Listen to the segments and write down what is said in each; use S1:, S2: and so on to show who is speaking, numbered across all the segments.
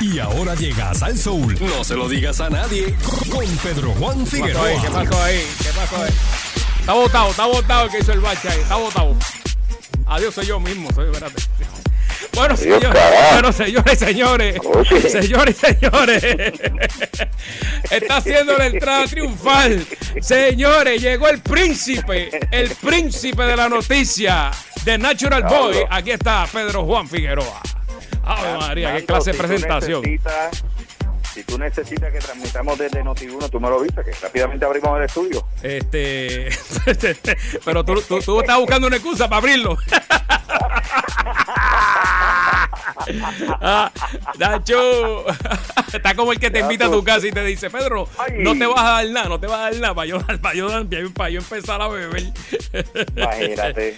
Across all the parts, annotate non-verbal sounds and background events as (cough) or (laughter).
S1: Y ahora llegas al Soul. No se lo digas a nadie. Con Pedro Juan
S2: ¿Qué pasó
S1: Figueroa.
S2: ¿Qué pasó ahí? ¿Qué pasó ahí? Está votado, está votado el que hizo el bache ahí. Está votado. Adiós, soy yo mismo. Soy, espérate. Bueno, señores, bueno, señores, señores,
S3: Oye.
S2: señores, señores, (laughs) está haciendo la entrada triunfal. Señores, llegó el príncipe, el príncipe de la noticia, de Natural Boy. Aquí está Pedro Juan Figueroa. Ave María, qué clase de presentación.
S3: Si tú necesitas que transmitamos desde Noti1, tú me lo viste, que rápidamente abrimos el estudio.
S2: Este, (laughs) pero tú, tú, tú estás buscando una excusa para abrirlo. (laughs) Ah, Nacho, (laughs) está como el que te invita a tu casa y te dice, Pedro, no te vas a dar nada, no te vas a dar nada para yo, para yo, para yo empezar a beber.
S3: Imagínate.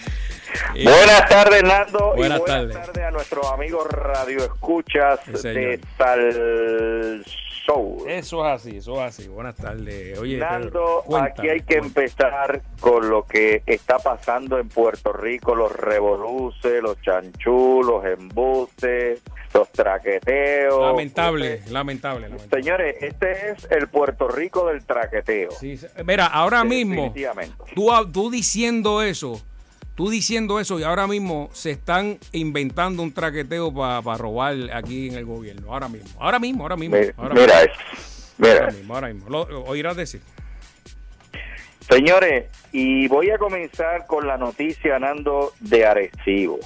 S2: Y-
S3: Buenas tardes, Nando.
S2: Buenas
S3: y buenas
S2: tardes.
S3: tardes a nuestros amigos Radio Escuchas
S2: Sí,
S3: de Sal Soul.
S2: Eso es así, eso es así. Buenas tardes. Oye,
S3: Nando,
S2: cuéntame,
S3: aquí hay que
S2: cuéntame.
S3: empezar con lo que está pasando en Puerto Rico, los revoluces, los chanchú, los embustes, los traqueteos.
S2: Lamentable, lamentable, lamentable.
S3: Señores, este es el Puerto Rico del traqueteo.
S2: Sí, mira, ahora mismo, tú diciendo eso, tú diciendo eso y ahora mismo se están inventando un traqueteo para robar aquí en el gobierno. Ahora mismo, ahora mismo, ahora mismo.
S3: Mi-
S2: ahora
S3: Mira
S2: mismo.
S3: Mira.
S2: ahora mismo, ahora mismo. Lo, lo oirás decir.
S3: Señores, y voy a comenzar con la noticia, Nando, de Arecibo.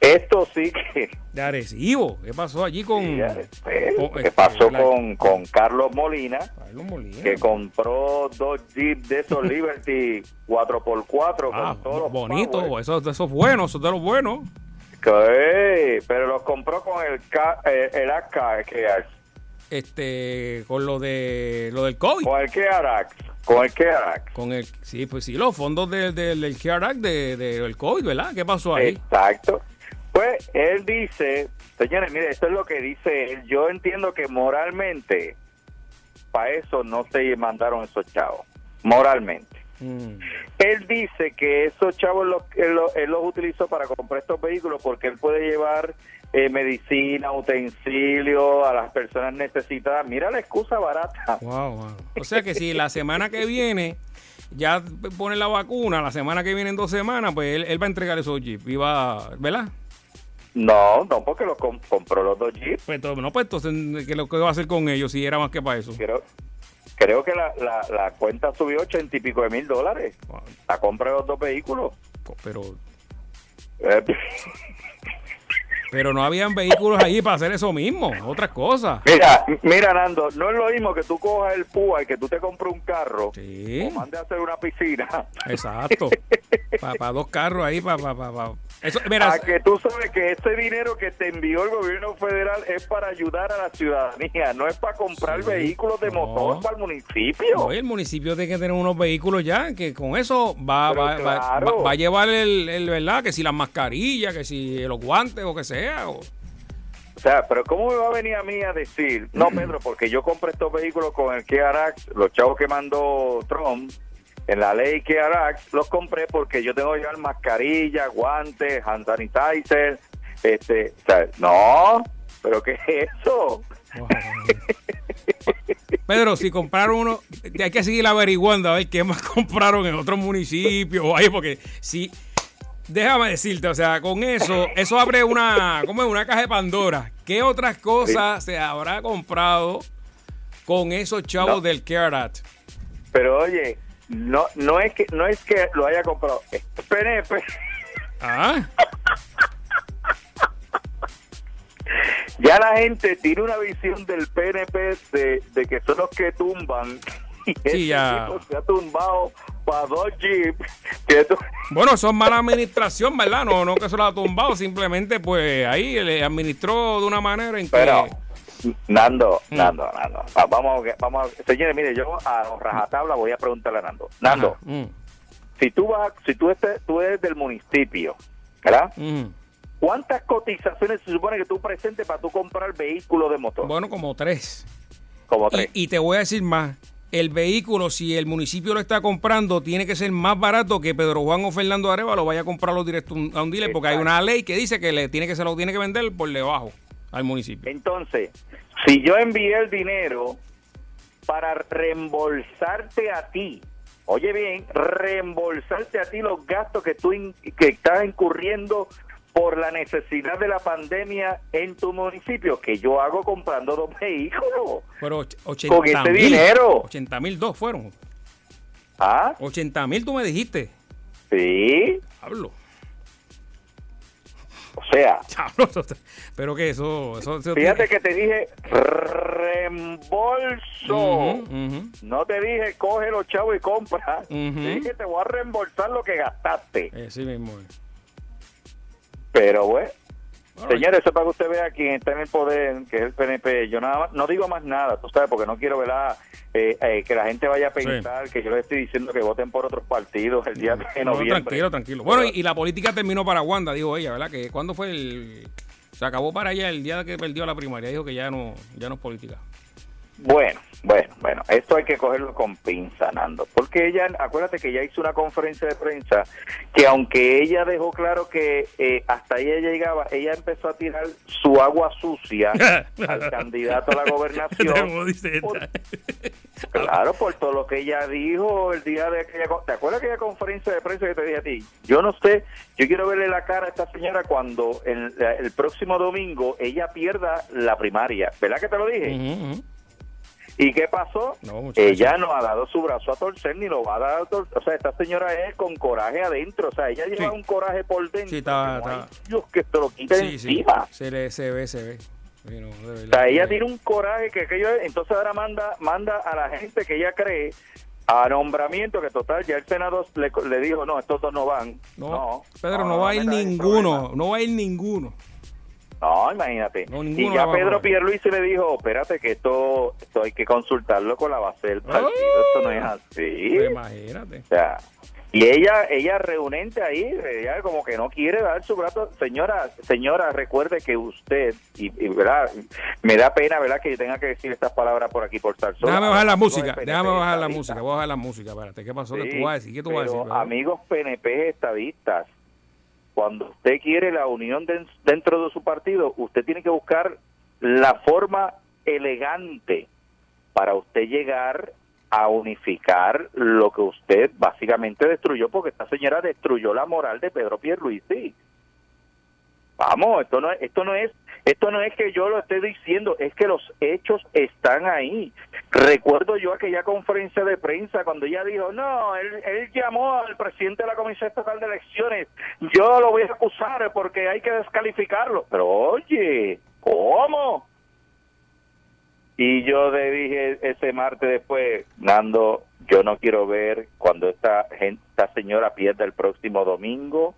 S3: Esto sí que...
S2: De Arecibo, ¿qué pasó allí con
S3: Sí, eh,
S2: con,
S3: ¿Qué
S2: este,
S3: pasó
S2: la-
S3: con, con Carlos Molina?
S2: Carlos Molina?
S3: Que compró dos Jeep de esos (laughs) Liberty 4x4
S2: Ah,
S3: con todos los
S2: bonito,
S3: power.
S2: eso, eso es bueno, eso es de los buenos.
S3: Que, pero los compró con el, eh, el AK, que es,
S2: Este, con lo de lo del COVID.
S3: con el KRX, con el KRX.
S2: Con el, sí, pues sí, los fondos del del del de, de- del COVID, ¿verdad? ¿Qué pasó ahí?
S3: Exacto. Pues él dice, señores, mire, esto es lo que dice él. Yo entiendo que moralmente, para eso no se mandaron esos chavos. Moralmente.
S2: Mm.
S3: Él dice que esos chavos los, él, los- él los utilizó para comprar estos vehículos porque él puede llevar eh, medicina, utensilios a las personas necesitadas. Mira la excusa barata.
S2: Wow, wow. O sea que si la semana que viene ya pone la vacuna, la semana que viene en dos semanas, pues él, él va a entregar esos jeeps y va, ¿verdad?
S3: No, no, porque com- compró los dos Jeeps.
S2: Pues no, pues entonces, ¿qué lo que va a hacer con ellos si era más que para eso?
S3: Creo, creo que la, la, la cuenta subió ochenta y pico de mil dólares.
S2: Wow,
S3: La compra de los dos vehículos.
S2: Pero,
S3: Eh, (laughs)
S2: pero no habían vehículos allí para hacer eso mismo, otras cosas.
S3: mira, mira, Nando, no es lo mismo que tú cojas el PUA y que tú te compres un carro
S2: Sí,
S3: o mandes a hacer una piscina.
S2: exacto. (laughs) Para dos carros ahí, para... Pa, pa, pa. Eso, mira,
S3: a que tú sabes que ese dinero que te envió el gobierno federal es para ayudar a la ciudadanía, no es para comprar
S2: Sí.
S3: vehículos de
S2: No.
S3: motor para el municipio.
S2: El municipio tiene que tener unos vehículos ya, que con eso va, va, va-
S3: claro.
S2: va- va a llevar el, el, ¿verdad? Que si las mascarillas, que si los guantes o que sea. o-
S3: O sea, pero ¿cómo me va a venir a mí a decir, no, (clears throat) Pedro, porque yo compré estos vehículos con el KRX, los chavos que mandó Trump, en la ley KRX, los compré porque yo tengo que llevar mascarilla, guantes, hand sanitizer, este, o sea, no, pero ¿qué es eso? (laughs)
S2: Pedro, si compraron uno, hay que seguir averiguando a ver qué más (laughs) compraron en otros municipios o ahí, porque si, déjame decirte, o sea, con eso, eso abre una, ¿cómo es? Una caja de Pandora. ¿Qué otras cosas se habrá comprado con esos chavos
S3: No.
S2: del CARE Act?
S3: Pero oye, no, no es que, no es que lo haya comprado, es PNP.
S2: Ah, (laughs)
S3: Ya la gente tiene una visión del PNP de, de que son los que tumban. Y ese
S2: ya.
S3: tipo se ha tumbado para dos jeeps.
S2: Bueno, eso es mala administración, ¿verdad? No, no que se lo ha tumbado, simplemente pues ahí le administró de una manera en que...
S3: Pero, Nando,
S2: Mm.
S3: Nando, Nando. va- Vamos, a- vamos, a- señores, mire, yo a rajatabla voy a preguntarle a Nando. Nando,
S2: mm,
S3: si tú vas, si tú, estés, tú eres del municipio, ¿verdad?
S2: mm.
S3: ¿Cuántas cotizaciones se supone que tú presentes para tú comprar vehículo de motor?
S2: Bueno, como tres.
S3: Como tres.
S2: Y, y te voy a decir más. El vehículo, si el municipio lo está comprando, tiene que ser más barato que Pedro Juan o Fernando Areva lo vaya a comprarlo directo a un- a un dealer, porque hay una ley que dice que le tiene que se lo tiene que vender por debajo. al municipio.
S3: Entonces, si yo envié el dinero para reembolsarte a ti, oye bien, reembolsarte a ti los gastos que tú in- que estás incurriendo por la necesidad de la pandemia en tu municipio, que yo hago comprando dos vehículos.
S2: Pero och- 80
S3: Con ese
S2: mil.
S3: dinero.
S2: 80 mil dos fueron.
S3: ¿Ah?
S2: 80 mil tú me dijiste.
S3: Sí.
S2: Hablo.
S3: O sea. (laughs)
S2: Pero que eso. eso, eso
S3: fíjate
S2: tiene-
S3: que te dije reembolso. No te dije coge los chavos y compra.
S2: Ujú.
S3: Te dije te voy a reembolsar lo que gastaste.
S2: Eh, sí mismo.
S3: Pero bueno,
S2: right.
S3: señores, eso es para que usted vea quién está en el poder, que es el PNP. Yo nada más, no digo más nada, tú sabes, porque no quiero ¿verdad? Eh, eh, que la gente vaya a
S2: Sí.
S3: pensar que yo les estoy diciendo que voten por otros partidos el día de
S2: No,
S3: noviembre.
S2: tranquilo, tranquilo. Bueno, y, y la política terminó para Wanda, dijo ella, ¿verdad? Que cuando fue el. Se acabó para ella el día que perdió la primaria. Dijo que ya no, ya no es política.
S3: Bueno, bueno, bueno, esto hay que cogerlo con pinza, Nando, porque ella, acuérdate que ella hizo una conferencia de prensa que aunque ella dejó claro que eh, hasta ella llegaba, ella empezó a tirar su agua sucia (laughs) al candidato a la gobernación. Por-. Claro, por todo lo que ella dijo el día de aquella... ¿Te acuerdas aquella conferencia de prensa que te dije a ti? Yo no sé, yo quiero verle la cara a esta señora cuando el, el próximo domingo ella pierda la primaria. ¿Verdad que te lo dije? ¿Y qué pasó?
S2: No,
S3: ella no ha dado su brazo a torcer ni lo va a dar a torcer. O sea, esta señora es con coraje adentro. O sea, ella lleva
S2: Sí.
S3: un coraje por dentro.
S2: Sí, está-
S3: no
S2: está-
S3: Dios que te lo quite
S2: Sí, sí.
S3: encima.
S2: Se, le, se ve, se ve. No,
S3: O sea, ella tiene un coraje que aquello es- entonces ahora manda manda a la gente que ella cree a nombramiento que total ya el Senado le, le dijo no estos dos no van
S2: No, Pedro, no, va a ir ninguno. No va a ir ninguno.
S3: No imagínate
S2: No,
S3: y ya Pedro. Pierluisi le dijo espérate que esto esto hay que consultarlo con la base del partido esto no es así
S2: Pues imagínate.
S3: o sea, y ella, ella reunente ahí, ella como que no quiere dar su brazo. Señora, señora, recuerde que usted, y, y, verdad, me da pena, ¿verdad?, que yo tenga que decir estas palabras por aquí, por estar solo.
S2: Déjame bajar la música. Déjame bajar la música. Voy a bajar la música. Espérate, ¿qué pasó? ¿Qué tú vas a decir? ¿Qué tú vas a
S3: pero,
S2: decir? Pedro?
S3: Amigos PNP estadistas, cuando usted quiere la unión den- dentro de su partido, usted tiene que buscar la forma elegante para usted llegar a unificar lo que usted básicamente destruyó, porque esta señora destruyó la moral de Pedro Pierluisi. Vamos, esto no es, esto no es, esto no es que yo lo esté diciendo, es que los hechos están ahí. Recuerdo yo aquella conferencia de prensa cuando ella dijo, no, él, llamó al presidente de la Comisión Estatal de Elecciones, yo lo voy a acusar porque hay que descalificarlo. Pero oye, ¿cómo? Y yo le dije ese martes después, Nando, yo no quiero ver cuando esta, gente, esta señora pierda el próximo domingo.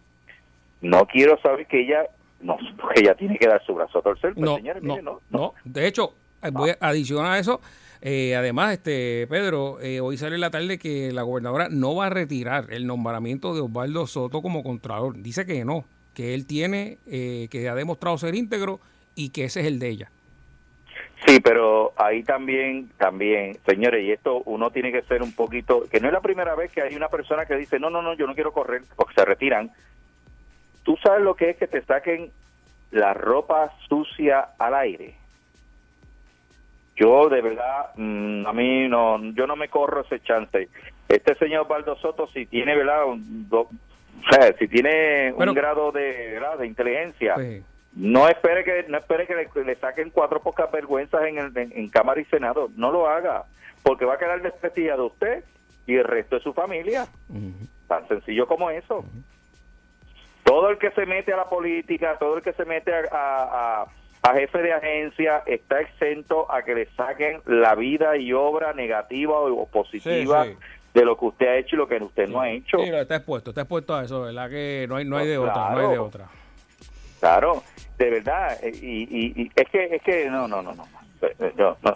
S3: No quiero saber que ella, no, (laughs) ella tiene que dar su brazo a torcer. Pues,
S2: No,
S3: señores,
S2: no,
S3: mire, no,
S2: no. De hecho, eh, voy a adicionar a eso. eh, además, este Pedro, eh, hoy sale en la tarde que la gobernadora no va a retirar el nombramiento de Osvaldo Soto como contralor. Dice que no, que él tiene, eh, que ha demostrado ser íntegro y que ese es el de ella.
S3: Sí, pero ahí también, también, señores, y esto uno tiene que ser un poquito, que no es la primera vez que hay una persona que dice, no, no, no, yo no quiero correr, porque se retiran. Tú sabes lo que es que te saquen la ropa sucia al aire. Yo de verdad, mm, a mí no, yo no me corro ese chance. Este señor Baldo Soto, si tiene, ¿verdad? Un, do- o sea, si tiene
S2: Pero-
S3: un grado de, ¿verdad? de inteligencia, no espere que no espere que le, le saquen cuatro pocas vergüenzas en, el- en, en Cámara y Senado. No lo haga, porque va a quedar desprestigiado usted y el resto de su familia. Tan sencillo como eso. Todo el que se mete a la política, todo el que se mete a, a- a- a jefe de agencia, está exento a que le saquen la vida y obra negativa o positiva
S2: Sí, sí.
S3: de lo que usted ha hecho y lo que usted no ha hecho.
S2: Sí, está expuesto, está expuesto a eso, ¿verdad? Que no hay, no hay de
S3: Pues
S2: otra, no hay de
S3: claro.
S2: otra.
S3: Claro, de verdad, eh, y, y, y es que es que no, no, no, no, yo, no,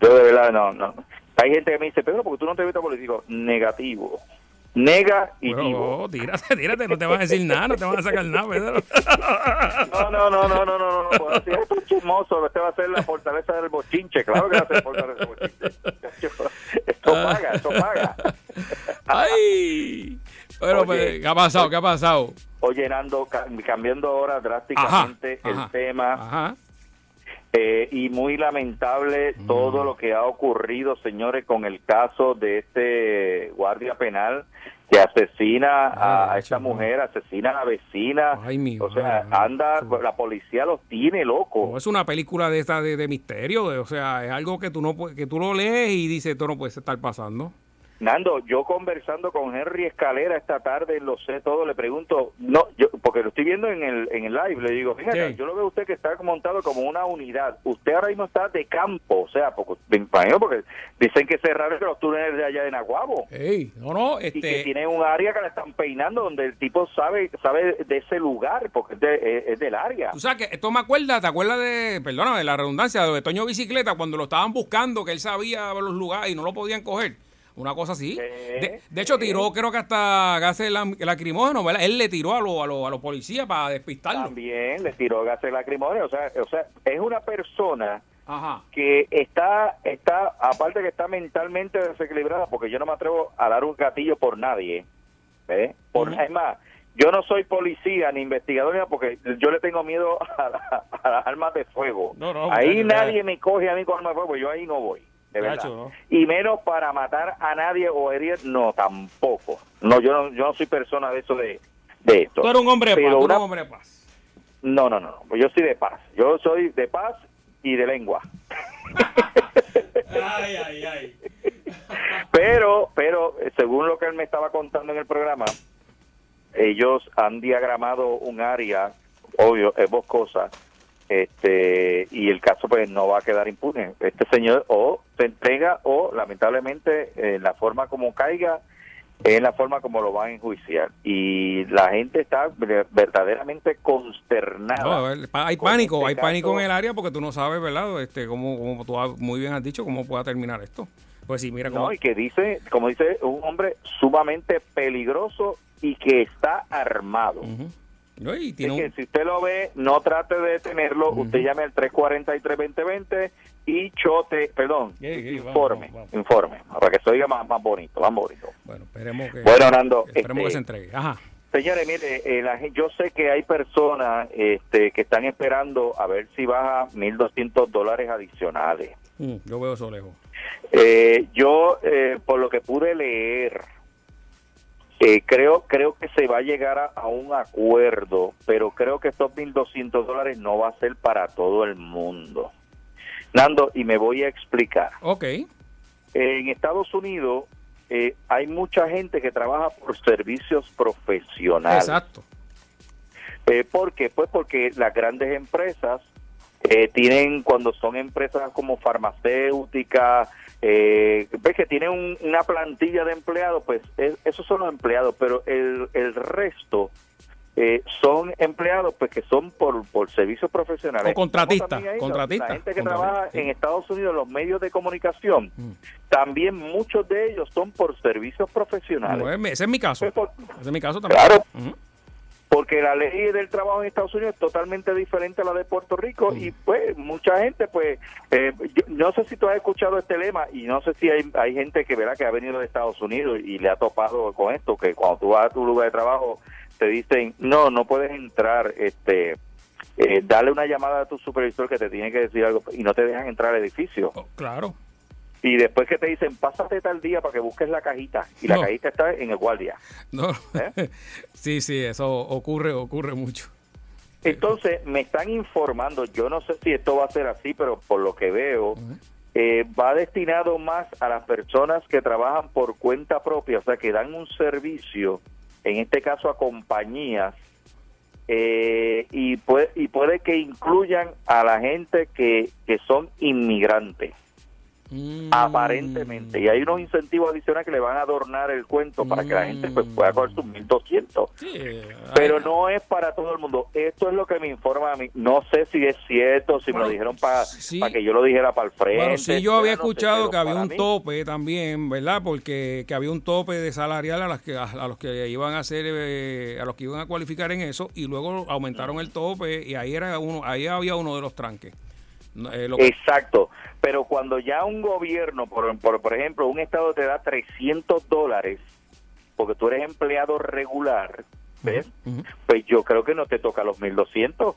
S3: yo de verdad no, no. Hay gente que me dice, Pedro, porque tú no te metes político, negativo, negativo.
S2: Bueno, tírate, tírate, no te van a decir nada, no te van a sacar nada, Pedro. (laughs)
S3: No, no, no, no, no, no, no, decir, esto es chismoso, este va a ser la fortaleza del bochinche, claro que va a ser la fortaleza del bochinche. (laughs) Esto paga, esto paga.
S2: Ay. Bueno,
S3: Oye,
S2: pues, ¿qué ha pasado? ¿Qué ha pasado?
S3: Oye, Nando, ca- cambiando ahora drásticamente
S2: Ajá,
S3: el
S2: ajá,
S3: tema,
S2: Ajá.
S3: Eh, y muy lamentable todo lo que ha ocurrido, señores, con el caso de este guardia penal que asesina a,
S2: Ay,
S3: esta mujer, asesina a la vecina.
S2: Ay, mi
S3: o sea,
S2: madre,
S3: anda, la policía los tiene locos.
S2: No es una película de esta de, de misterio, de- o sea, es algo que tú no que tú lo lees y dices, esto no puede estar pasando.
S3: Nando, yo conversando con Henry Escalera esta tarde, lo sé todo, le pregunto, no, yo porque lo estoy viendo en el, en el live, le digo, fíjate,
S2: Sí.
S3: yo lo veo a usted que está montado como una unidad, usted ahora mismo está de campo, o sea, porque, porque dicen que cerraron los túneles de allá de Naguabo.
S2: Ey, no, no,
S3: Y que
S2: este,
S3: tiene un área que la están peinando donde el tipo sabe sabe de ese lugar porque es, de- es- es del área.
S2: tú sabes que esto me acuerda, ¿te acuerdas de, perdóname, la redundancia, de Toño Bicicleta cuando lo estaban buscando, que él sabía los lugares y no lo podían coger? Una cosa así. De, de hecho, tiró, creo que hasta gases lacrimógenos, ¿verdad? Él le tiró a, los a, los a los policías para despistarlo.
S3: También le tiró gases lacrimógenos, o sea, o sea, es una persona
S2: Ajá.
S3: que está, está, aparte que está mentalmente desequilibrada, porque yo no me atrevo a dar un gatillo por nadie, ¿ves? Por. Es más, yo no soy policía ni investigador, porque yo le tengo miedo (laughs) a, la- a las armas de fuego.
S2: No, no,
S3: ahí nadie me coge a mí con armas de fuego, yo ahí no voy, de verdad.
S2: Muchacho, ¿no?
S3: Y menos para matar a nadie o herir, no, tampoco. No, yo no, yo no soy persona de eso de, de esto.
S2: Tú eres un hombre de paz,
S3: una-
S2: un hombre de paz.
S3: no, no, no, no. Yo soy de paz. Yo soy de paz y de lengua. (laughs)
S2: Ay, ay, ay.
S3: Pero, pero, según lo que él me estaba contando en el programa, ellos han diagramado un área, obvio, es boscosa, este, y el caso pues no va a quedar impune. Este señor o se entrega o lamentablemente en la forma como caiga, es la forma como lo van a enjuiciar. Y la gente está ver- verdaderamente consternada.
S2: No, ver, hay pánico,
S3: este
S2: hay pánico en el área porque tú no sabes, ¿verdad? Este, como, como tú has- muy bien has dicho, cómo pueda terminar esto. Pues sí, mira cómo...
S3: No, y que dice, como dice, un hombre sumamente peligroso y que está armado.
S2: No, tiene un-
S3: si usted lo ve, no trate de detenerlo, usted llame al 343-2020 y chote, perdón,
S2: sí, vamos,
S3: informe,
S2: vamos, vamos.
S3: informe, para que se oiga más, más bonito, más bonito.
S2: Bueno, esperemos que...
S3: Bueno, Nando,
S2: Esperemos que
S3: este-
S2: se entregue. Ajá.
S3: Señores, mire, eh, la yo sé que hay personas este, que están esperando a ver si baja 1.200 dólares adicionales.
S2: Mm, yo veo eso lejos.
S3: Eh, yo, eh, por lo que pude leer, eh, creo creo que se va a llegar a, a un acuerdo, pero creo que estos 1.200 dólares no va a ser para todo el mundo. Nando, y me voy a explicar.
S2: Ok.
S3: En Estados Unidos eh, hay mucha gente que trabaja por servicios profesionales.
S2: Exacto.
S3: Eh, ¿Por qué? Pues porque las grandes empresas eh, tienen, cuando son empresas como farmacéuticas, eh, ves que tienen un- una plantilla de empleados, pues es- esos son los empleados, pero el, el resto eh, son empleados pues que son por, por servicios profesionales.
S2: O contratistas,
S3: La gente que trabaja
S2: sí.
S3: en Estados Unidos, los medios de comunicación,
S2: Mm.
S3: también muchos de ellos son por servicios profesionales.
S2: Ese es mi caso.
S3: Pues por-
S2: Ese es mi caso también.
S3: Claro. Porque la ley del trabajo en Estados Unidos es totalmente diferente a la de Puerto Rico y pues mucha gente pues eh, yo- no sé si tú has escuchado este lema y no sé si hay, hay gente que verá que ha venido de Estados Unidos y le ha topado con esto que cuando tú vas a tu lugar de trabajo te dicen no no puedes entrar este eh, dale una llamada a tu supervisor que te tiene que decir algo y no te dejan entrar al edificio
S2: Oh, claro.
S3: Y después que te dicen pásate tal día para que busques la cajita y la cajita está en el guardia
S2: No.
S3: ¿Eh? (laughs)
S2: sí, sí, eso ocurre, ocurre mucho.
S3: Entonces, me están informando, yo no sé si esto va a ser así, pero por lo que veo, eh, va destinado más a las personas que trabajan por cuenta propia, o sea, que dan un servicio, en este caso a compañías, eh, y, puede, y puede que incluyan a la gente que, que son inmigrantes.
S2: Mm.
S3: Aparentemente, y hay unos incentivos adicionales que le van a adornar el cuento para que la gente pues, pueda coger sus 1200.
S2: Sí,
S3: Pero no es para todo el mundo. Esto es lo que me informa a mí. No sé si es cierto, si me lo dijeron para
S2: sí.
S3: que yo lo dijera para el frente.
S2: Bueno, sí, yo había
S3: no sé,
S2: escuchado que había un
S3: mí-
S2: tope también, ¿verdad? Porque que había un tope de salarial a, las que, a los que iban a hacer, eh, a los que iban a cualificar en eso, y luego aumentaron el tope y ahí era uno, ahí había uno de los tranques. Eh, lo
S3: Exacto. Pero cuando ya un gobierno, por, por, por ejemplo, un estado te da 300 dólares porque tú eres empleado regular, ¿ves? Pues yo creo que no te toca los 1200.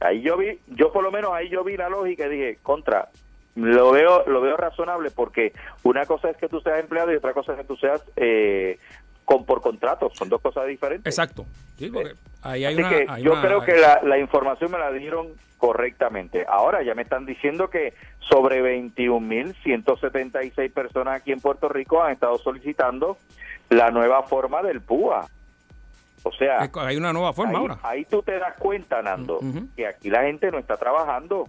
S3: Ahí yo vi, yo por lo menos ahí yo vi la lógica y dije, contra, lo veo lo veo razonable porque una cosa es que tú seas empleado y otra cosa es que tú seas eh, con por contrato, son dos cosas diferentes.
S2: Exacto. Sí, porque ahí hay
S3: Así
S2: una,
S3: que
S2: hay
S3: yo
S2: una-
S3: creo que la, la información me la dieron correctamente. Ahora ya me están diciendo que sobre 21.176 personas aquí en Puerto Rico han estado solicitando la nueva forma del PUA. O sea,
S2: hay una nueva forma
S3: ahí,
S2: ahora.
S3: ahí tú te das cuenta, Nando, que aquí la gente no está trabajando.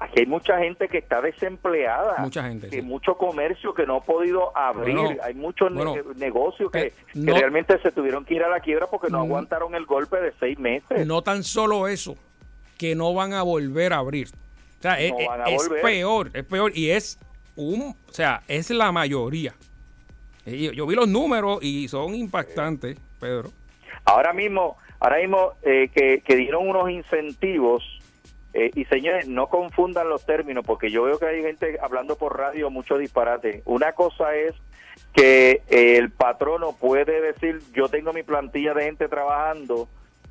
S3: Aquí hay mucha gente que está desempleada.
S2: Mucha gente,
S3: Que
S2: sí.
S3: mucho comercio que no ha podido abrir.
S2: Bueno,
S3: hay muchos ne- negocios que,
S2: eh,
S3: que realmente se tuvieron que ir a la quiebra porque no
S2: Mm.
S3: aguantaron el golpe de seis meses.
S2: No tan solo eso, que no van a volver a abrir. O sea, es,
S3: No van a
S2: es
S3: volver.
S2: peor, es peor y es un, o sea, es la mayoría. Yo, yo vi los números y son impactantes, Pedro.
S3: Ahora mismo, ahora mismo eh, que, que dieron unos incentivos eh, y señores, no confundan los términos porque yo veo que hay gente hablando por radio mucho disparate. Una cosa es que eh, el patrono puede decir, yo tengo mi plantilla de gente trabajando,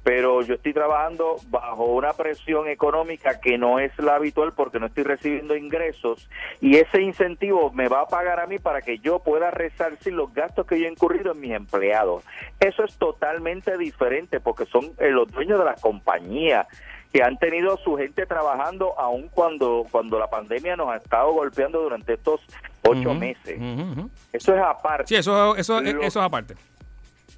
S3: pero yo estoy trabajando bajo una presión económica que no es la habitual porque no estoy recibiendo ingresos y ese incentivo me va a pagar a mí para que yo pueda resarcir los gastos que yo he incurrido en mis empleados. Eso es totalmente diferente porque son eh, los dueños de las compañías que han tenido su gente trabajando aun cuando cuando la pandemia nos ha estado golpeando durante estos ocho meses. Eso es aparte.
S2: Sí, eso, eso,
S3: Lo-
S2: eso es aparte.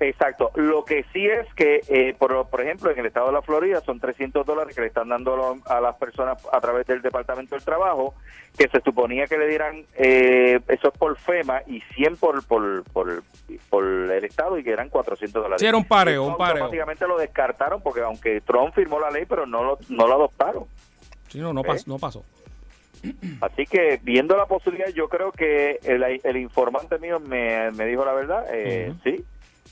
S3: Exacto. Lo que sí es que, eh, por, por ejemplo, en el estado de la Florida son 300 dólares que le están dando a las personas a través del Departamento del Trabajo, que se suponía que le dieran, eh, eso es por FEMA y 100 por, por, por, por el estado y que eran 400 dólares.
S2: Sí, era un pareo, un pareo.
S3: Automáticamente lo descartaron porque aunque Trump firmó la ley, pero no lo, no lo adoptaron.
S2: Sí, no, no,
S3: ¿Eh?
S2: pas- no pasó.
S3: Así que viendo la posibilidad, yo creo que el, el informante mío me, me dijo la verdad, eh, sí,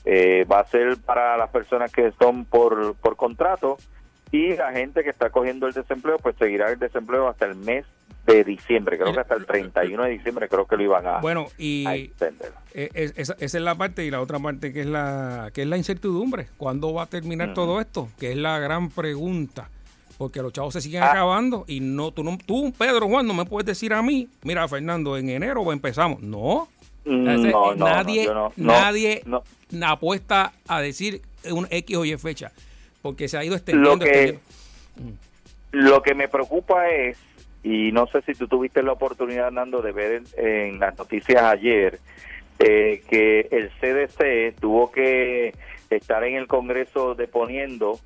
S3: eh, va a ser para las personas que son por, por contrato y la gente que está cogiendo el desempleo, pues seguirá el desempleo hasta el mes de diciembre, creo que hasta el 31 de diciembre creo que lo iban a,
S2: Bueno, y
S3: a
S2: eh, es- esa, esa es la parte y la otra parte que es la que es la incertidumbre. ¿Cuándo va a terminar todo esto? Que es la gran pregunta. Porque los chavos se siguen
S3: Ah.
S2: acabando y no tú, no tú, Pedro Juan, no me puedes decir a mí, mira, Fernando, en enero empezamos. No.
S3: Mm, No,
S2: eh,
S3: no,
S2: nadie,
S3: no,
S2: nadie apuesta a decir un X o Y fecha. Porque se ha ido extendiendo.
S3: Lo que,
S2: extendiendo.
S3: lo que me preocupa es, y no sé si tú tuviste la oportunidad, Nando, de ver en, en las noticias ayer, eh, que el CDC tuvo que estar en el Congreso deponiendo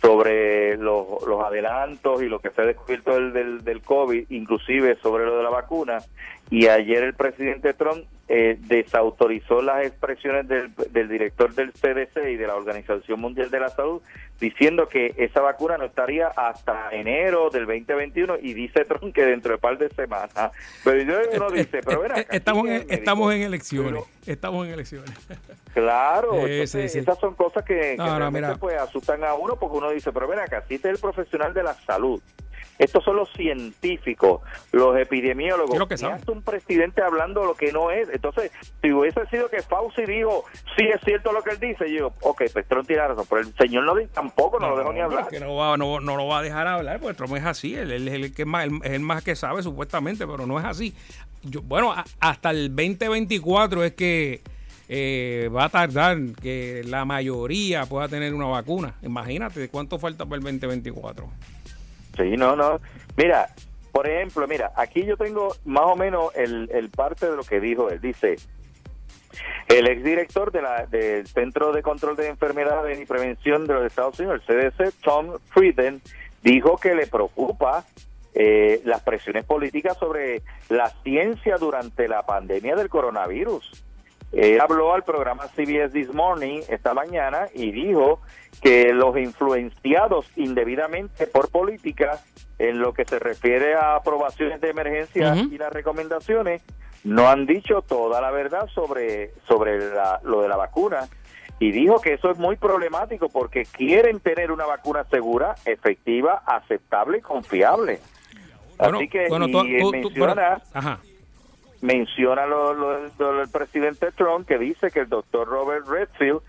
S3: sobre los, los adelantos y lo que se ha descubierto del, del, del COVID, inclusive sobre lo de la vacuna. Y ayer el presidente Trump eh, desautorizó las expresiones del, del director del CDC y de la Organización Mundial de la Salud, diciendo que esa vacuna no estaría hasta enero del 2021 y dice Trump que dentro de un par de semanas. Pero yo uno
S2: Eh,
S3: dice, pero ven
S2: eh,
S3: acá,
S2: estamos,
S3: ¿quién
S2: en, estamos en elecciones.
S3: Pero-
S2: Estamos en elecciones. (laughs)
S3: Claro,
S2: Sí,
S3: entonces,
S2: sí, sí.
S3: esas son cosas que,
S2: No, no,
S3: realmente, pues asustan a uno porque uno dice, pero ven acá, si este es el profesional de la salud, estos son los científicos, los epidemiólogos,
S2: lo que
S3: un presidente hablando lo que no es. Entonces, si hubiese sido que Fauci dijo, sí es cierto lo que él dice, yo digo, ok, pues Trump tiene razón, pero el señor no tampoco no, lo dejó ni hablar.
S2: que no, va, no, no lo va a dejar hablar, porque Trump es así, él, él es el que más, él- es el más que sabe supuestamente, pero no es así. Yo, bueno, a- hasta el 2024 es que eh, va a tardar que la mayoría pueda tener una vacuna. Imagínate cuánto falta para el 2024.
S3: Sí, no, no. Mira, por ejemplo, mira, aquí yo tengo más o menos el, el parte de lo que dijo él. Dice, el exdirector de la, del Centro de Control de Enfermedades y Prevención de los Estados Unidos, el CDC, Tom Frieden, dijo que le preocupa eh, las presiones políticas sobre la ciencia durante la pandemia del coronavirus. Él habló al programa CBS This Morning esta mañana y dijo que los influenciados indebidamente por política en lo que se refiere a aprobaciones de emergencia y las recomendaciones no han dicho toda la verdad sobre sobre la- lo de la vacuna y dijo que eso es muy problemático porque quieren tener una vacuna segura, efectiva, aceptable y confiable.
S2: Bueno,
S3: Así que
S2: bueno,
S3: y
S2: tú- tú- tú-
S3: menciona
S2: bueno, ajá.
S3: Menciona lo, lo- del presidente Trump que dice que el doctor Robert Redfield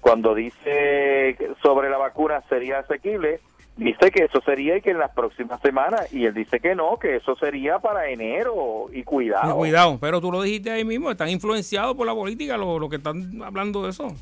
S3: cuando dice sobre la vacuna sería asequible, dice que eso sería y que en las próximas semanas, y él dice que no, que eso sería para enero y cuidado.
S2: Cuidado, pero tú lo dijiste ahí mismo, están influenciados por la política los lo que están hablando de eso.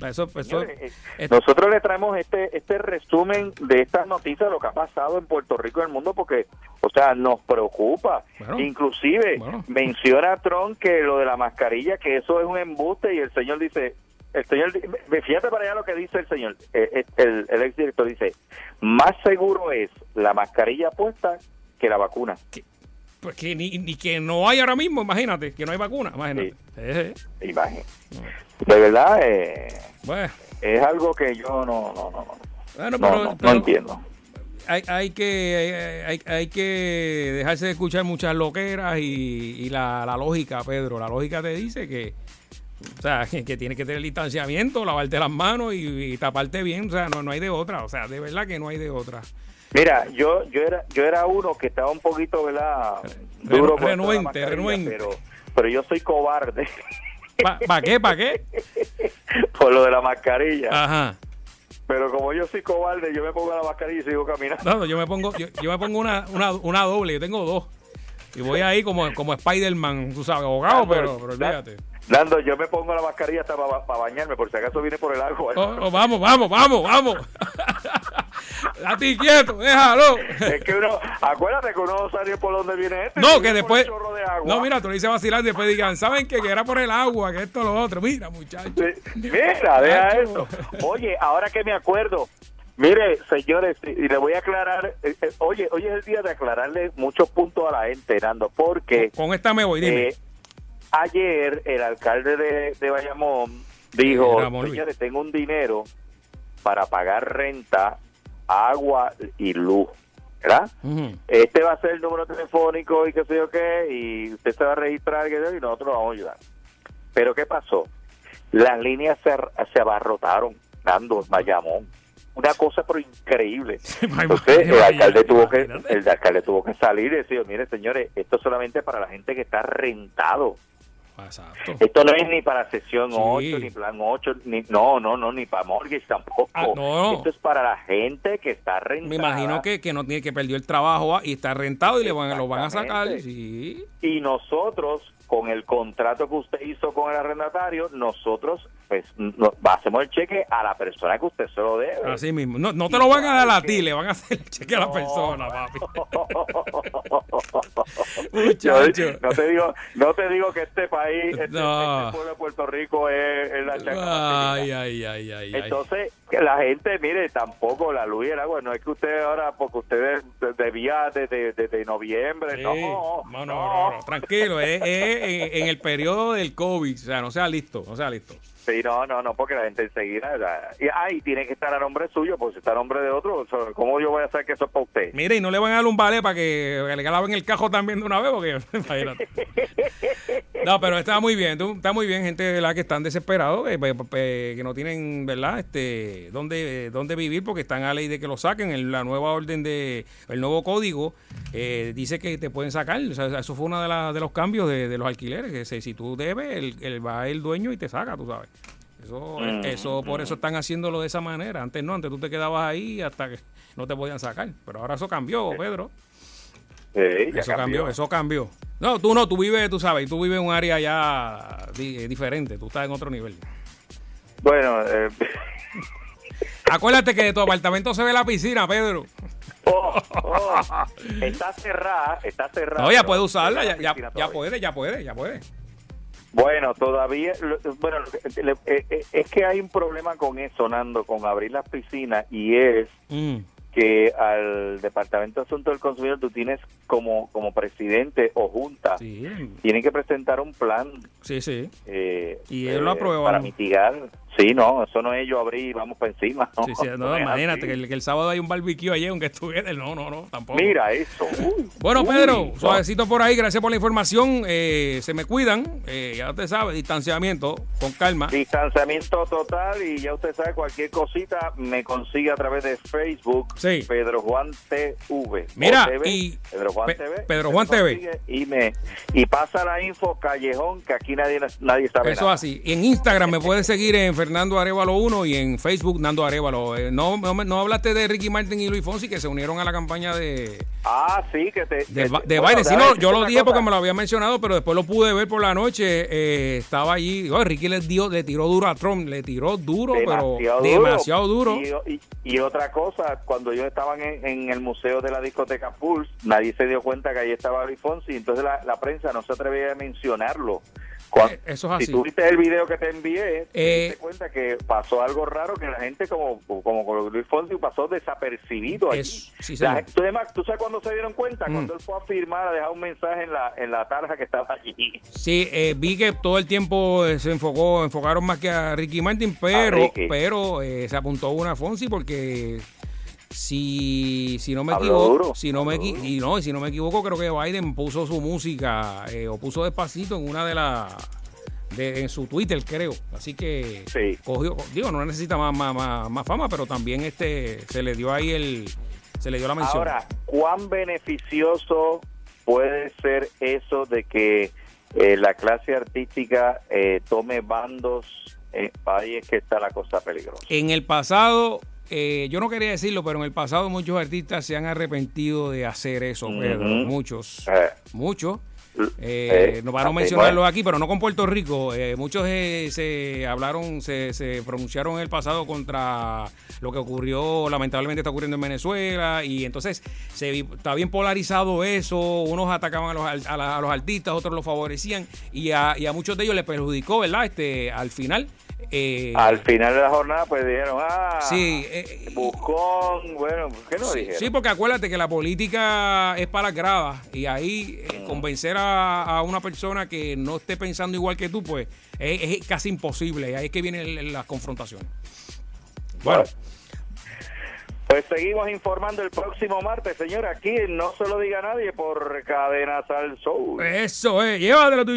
S2: Eso, eso,
S3: Señores, eh, nosotros le traemos este este resumen de estas noticias, lo que ha pasado en Puerto Rico y en el mundo, porque, o sea, nos preocupa.
S2: Bueno,
S3: Inclusive
S2: bueno.
S3: menciona Trump que lo de la mascarilla, que eso es un embuste y el señor dice, el señor, fíjate para allá lo que dice el señor, eh, eh, el, el exdirector dice, más seguro es la mascarilla puesta que la vacuna.
S2: Pues que ni, ni que no hay ahora mismo, imagínate, que no hay vacuna, imagínate. Eh, eh.
S3: Imagen. De verdad, eh,
S2: Bueno,
S3: es algo que yo no, no, no, no,
S2: bueno,
S3: no,
S2: pero,
S3: no, no
S2: pero
S3: entiendo.
S2: hay, hay que hay, hay que dejarse de escuchar muchas loqueras y, y la, la lógica, Pedro, la lógica te dice que o sea, (laughs) que, que tienes que tener distanciamiento, lavarte las manos y, y taparte bien, o sea, no, no hay de otra, o sea, de verdad que no hay de otra.
S3: Mira, yo yo era yo era uno que estaba un poquito, ¿verdad? Duro
S2: renuente, renuente.
S3: Pero, pero yo soy cobarde
S2: ¿Para qué? ¿Para qué? (laughs)
S3: por lo de la mascarilla.
S2: Ajá.
S3: Pero como yo soy cobarde, yo me pongo la mascarilla y sigo caminando.
S2: No, no, yo me pongo, yo, yo me pongo una, una, una doble, yo tengo dos. Y voy ahí como, como Spider-Man, tú sabes, abogado, pero, pero olvídate.
S3: Nando, yo me pongo la mascarilla hasta para bañarme, por si acaso viene por el agua.
S2: Oh, oh, vamos, vamos, vamos, vamos. (laughs) A ti quieto, déjalo.
S3: Es que uno, acuérdate que uno no sabe por dónde viene este.
S2: No, que después.
S3: de.
S2: No, mira, tú lo dices vacilando y después digan, ¿saben qué? Que era por el agua, que esto, lo otro. Mira, muchachos.
S3: Mira, deja eso. Oye, ahora que me acuerdo, mire, señores, y le voy a aclarar, eh, eh, oye, hoy es el día de aclararle muchos puntos a la gente, Nando, porque
S2: Con esta me voy, dime.
S3: eh, ayer el alcalde de, de Bayamón dijo, señores, tengo un dinero para pagar renta, agua y luz, ¿verdad? Este va a ser el número telefónico y qué sé yo qué, y usted se va a registrar y nosotros lo vamos a ayudar. Pero ¿qué pasó? Las líneas se, se abarrotaron dando Bayamón. Una cosa pero increíble. (laughs) Entonces el alcalde tuvo que el alcalde tuvo que salir y decir, mire señores, esto es solamente para la gente que está rentado.
S2: Exacto.
S3: Esto no es ni para sesión
S2: Sí.
S3: 8, ni plan 8, ni no, no, no, ni para mortgage tampoco.
S2: Ah, no.
S3: Esto es para la gente que está rentada.
S2: Me imagino que, que no tiene que perdió el trabajo y está rentado y le van, lo van a sacar. Sí.
S3: y nosotros con el contrato que usted hizo con el arrendatario nosotros pues no- hacemos el cheque a la persona que usted se lo debe
S2: Así mismo. No, no te lo van a dar a ti, le van a hacer el cheque a la persona, papi. (laughs) Muchacho.
S3: no te digo no te digo que este país este, este pueblo de Puerto Rico es, es la chaca
S2: ay, ay, ay. ay.
S3: entonces que la gente mire tampoco la luz y el agua no es que usted ahora porque usted de- debía desde desde noviembre
S2: Sí.
S3: no,
S2: no, no, no, no, tranquilo, es, es en, en el periodo del COVID, o sea, no sea listo, no sea listo.
S3: Sí, no, no, no, porque la gente enseguida. la- y, ay, tiene que estar a nombre suyo, porque si está a nombre de otro, ¿cómo yo voy a saber que eso es para usted?
S2: Mire, y no le van a dar un vale para que, que le laven el cajo también de una vez, porque (laughs) imagínate. No, pero está muy bien, está muy bien, gente de la que están desesperados, eh, pe- pe- que no tienen, ¿verdad? Este, dónde, dónde vivir, porque están a ley de que lo saquen. En la nueva orden de, el nuevo código eh, dice que te pueden sacar. O sea, eso fue uno de, la- de los cambios de, de los alquileres, que se- si tú debes, el, el- va el dueño y te saca, tú sabes. Eso,
S3: Mm,
S2: eso, por eso están haciéndolo de esa manera. Antes no, antes tú te quedabas ahí hasta que no te podían sacar. Pero ahora eso cambió, Pedro.
S3: Sí,
S2: Eso cambió. eso cambió. No, tú no, tú vives, tú sabes, tú vives en un área ya di- eh, diferente, tú estás en otro nivel.
S3: Bueno, eh, (laughs)
S2: Acuérdate que de tu apartamento se ve la piscina, Pedro.
S3: oh, oh, está cerrada, está cerrada.
S2: No, ya puede usarla, ya, puede, ya puede, ya puede.
S3: Bueno, todavía, bueno, eh, eh, es que hay un problema con eso, Nando, con abrir las piscinas, y es
S2: Mm.
S3: que al Departamento de Asuntos del Consumidor tú tienes como, como presidente o junta,
S2: Sí,
S3: tienen que presentar un plan
S2: sí, sí.
S3: eh,
S2: Y ellos lo aprueban.
S3: para mitigar. Sí, no, eso no es yo abrir y vamos para encima. No,
S2: Sí, sí, no, (laughs) imagínate que el, que el sábado hay un barbecue allí, aunque estuviera. No, no, no, tampoco.
S3: Mira eso. (laughs) Uy,
S2: Bueno, Pedro, suavecito por ahí, gracias por la información. Eh, se me cuidan, eh, ya usted sabe, distanciamiento, con calma.
S3: Distanciamiento total y ya usted sabe, cualquier cosita me consigue a través de Facebook,
S2: Sí.
S3: Pedro Juan TV.
S2: Mira,
S3: TV,
S2: y
S3: Pedro Juan
S2: Pe-
S3: TV.
S2: Pedro Juan TV.
S3: Y, me, y pasa la info callejón que aquí nadie, nadie sabe
S2: Eso
S3: nada.
S2: así. Y en Instagram me puedes seguir en Twitter Nando Arevalo 1 y en Facebook Nando Arevalo. Eh, no, no, no hablaste de Ricky Martin y Luis Fonsi que se unieron a la campaña de,
S3: Ah, sí, que te...
S2: de, de
S3: bueno,
S2: Biden. Sí,
S3: déjame
S2: no, yo lo dije
S3: cosa.
S2: porque me lo había mencionado, pero después lo pude ver por la noche. eh, estaba allí. oh, Ricky le, dio, le tiró duro a Trump, le tiró duro, pero
S3: demasiado duro.
S2: demasiado duro.
S3: Y, y- y otra cosa, cuando ellos estaban en, en el museo de la discoteca Pulse, nadie se dio cuenta que ahí estaba Luis Fonsi, entonces la, la prensa no se atrevía a mencionarlo.
S2: Eh, eso es así.
S3: Si tú viste el video que te envié, te
S2: Eh,
S3: diste cuenta que pasó algo raro, que la gente como, como con Luis Fonsi pasó desapercibido allí.
S2: Es- sí,
S3: La tú, además, ¿tú sabes cuándo se dieron cuenta?
S2: Mm.
S3: Cuando él fue a firmar, a dejar un mensaje en la, en la tarja que estaba allí.
S2: Sí, eh, vi que todo el tiempo eh, se enfocó, enfocaron más que a Ricky Martin, pero,
S3: Ricky.
S2: pero eh, se apuntó una Fonsi porque si, si no me equivoco,
S3: duro,
S2: si no me equi- y no, y si no me equivoco, creo que Biden puso su música eh, o puso despacito en una de las de, en su Twitter, creo. Así que
S3: Sí.
S2: cogió, digo, no necesita más, más, más, fama, pero también este se le dio ahí el se le dio la mención.
S3: Ahora, ¿cuán beneficioso puede ser eso de que eh, la clase artística eh, tome bandos? Eh, ahí es que está la cosa peligrosa.
S2: En el pasado, eh, yo no quería decirlo, pero en el pasado muchos artistas se han arrepentido de hacer eso, Pedro.
S3: Ujú.
S2: Muchos.
S3: Eh,
S2: Muchos.
S3: Eh,
S2: Eh, no para
S3: bueno.
S2: aquí, pero no con Puerto Rico. eh, muchos eh, se hablaron, se, se pronunciaron en el pasado contra lo que ocurrió, lamentablemente está ocurriendo en Venezuela, y entonces se está bien polarizado eso. Unos atacaban a los, a, la- a los artistas, otros los favorecían, y a, y a muchos de ellos les perjudicó, ¿verdad? Este, al final. Eh,
S3: Al final de la jornada, pues dijeron, ah,
S2: Sí, eh,
S3: Buscón, bueno, ¿qué no
S2: Sí,
S3: dijeron?
S2: sí, porque acuérdate que la política es para las gradas y ahí eh, convencer a, a una persona que no esté pensando igual que tú, pues es, es casi imposible. Ahí es que vienen las confrontaciones. Bueno,
S3: Pues seguimos informando el próximo martes, señor, aquí No se lo diga nadie por Cadenas al Soul.
S2: eso es. Llévatelo, tu